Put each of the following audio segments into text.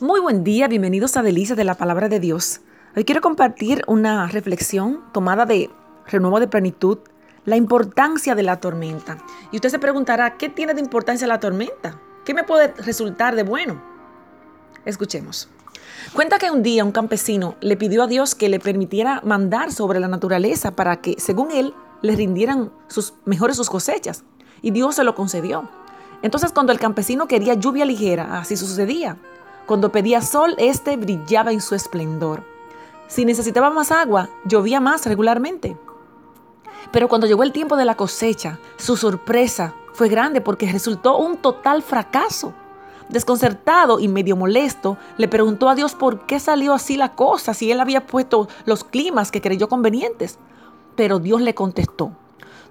Muy buen día, bienvenidos a Delicias de la Palabra de Dios. Hoy quiero compartir una reflexión tomada de Renuevo de Plenitud, la importancia de la tormenta. Y usted se preguntará, ¿qué tiene de importancia la tormenta? ¿Qué me puede resultar de bueno? Escuchemos. Cuenta que un día un campesino le pidió a Dios que le permitiera mandar sobre la naturaleza para que, según él, le rindieran sus mejores sus cosechas. Y Dios se lo concedió. Entonces, cuando el campesino quería lluvia ligera, así sucedía. Cuando pedía sol, éste brillaba en su esplendor. Si necesitaba más agua, llovía más regularmente. Pero cuando llegó el tiempo de la cosecha, su sorpresa fue grande porque resultó un total fracaso. Desconcertado y medio molesto, le preguntó a Dios por qué salió así la cosa si él había puesto los climas que creyó convenientes. Pero Dios le contestó,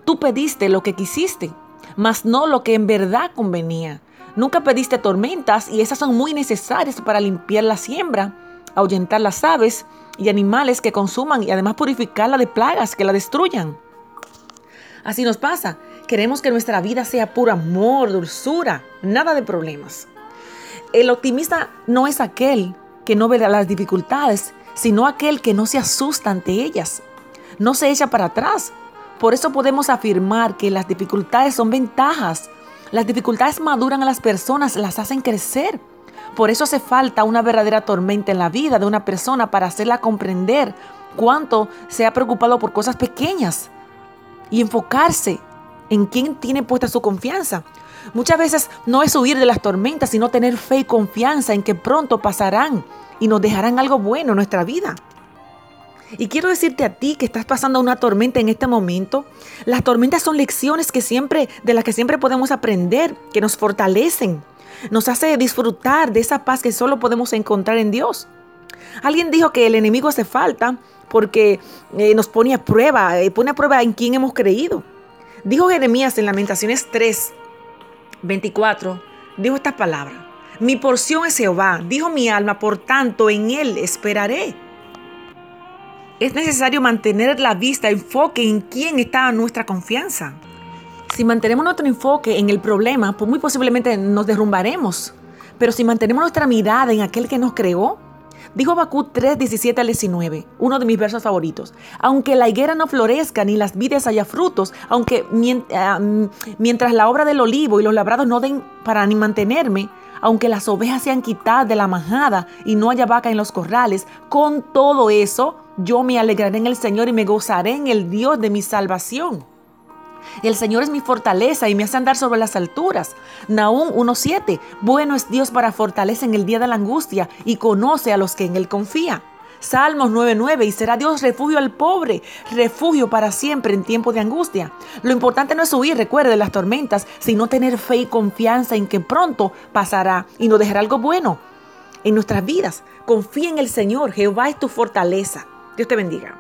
tú pediste lo que quisiste, mas no lo que en verdad convenía. Nunca pediste tormentas y esas son muy necesarias para limpiar la siembra, ahuyentar las aves y animales que consuman y además purificarla de plagas que la destruyan. Así nos pasa. Queremos que nuestra vida sea puro amor, dulzura, nada de problemas. El optimista no es aquel que no ve las dificultades, sino aquel que no se asusta ante ellas, no se echa para atrás. Por eso podemos afirmar que las dificultades son ventajas las dificultades maduran a las personas, las hacen crecer. Por eso hace falta una verdadera tormenta en la vida de una persona para hacerla comprender cuánto se ha preocupado por cosas pequeñas y enfocarse en quién tiene puesta su confianza. Muchas veces no es huir de las tormentas, sino tener fe y confianza en que pronto pasarán y nos dejarán algo bueno en nuestra vida. Y quiero decirte a ti que estás pasando una tormenta en este momento. Las tormentas son lecciones que siempre, de las que siempre podemos aprender, que nos fortalecen, nos hace disfrutar de esa paz que solo podemos encontrar en Dios. Alguien dijo que el enemigo hace falta porque eh, nos pone a prueba, eh, pone a prueba en quién hemos creído. Dijo Jeremías en Lamentaciones 3, 24, dijo estas palabras. Mi porción es Jehová, dijo mi alma, por tanto en él esperaré. Es necesario mantener la vista, enfoque en quién está nuestra confianza. Si mantenemos nuestro enfoque en el problema, pues muy posiblemente nos derrumbaremos. Pero si mantenemos nuestra mirada en aquel que nos creó, dijo Bakú 3, 17 al 19, uno de mis versos favoritos. Aunque la higuera no florezca ni las vides haya frutos, aunque ah, mientras la obra del olivo y los labrados no den para ni mantenerme, aunque las ovejas sean quitadas de la majada y no haya vaca en los corrales, con todo eso yo me alegraré en el Señor y me gozaré en el Dios de mi salvación. El Señor es mi fortaleza y me hace andar sobre las alturas. Nahum 1.7. Bueno es Dios para fortaleza en el día de la angustia y conoce a los que en Él confía. Salmos 9:9 y será Dios refugio al pobre, refugio para siempre en tiempo de angustia. Lo importante no es huir, recuerde, de las tormentas, sino tener fe y confianza en que pronto pasará y nos dejará algo bueno en nuestras vidas. Confía en el Señor, Jehová es tu fortaleza. Dios te bendiga.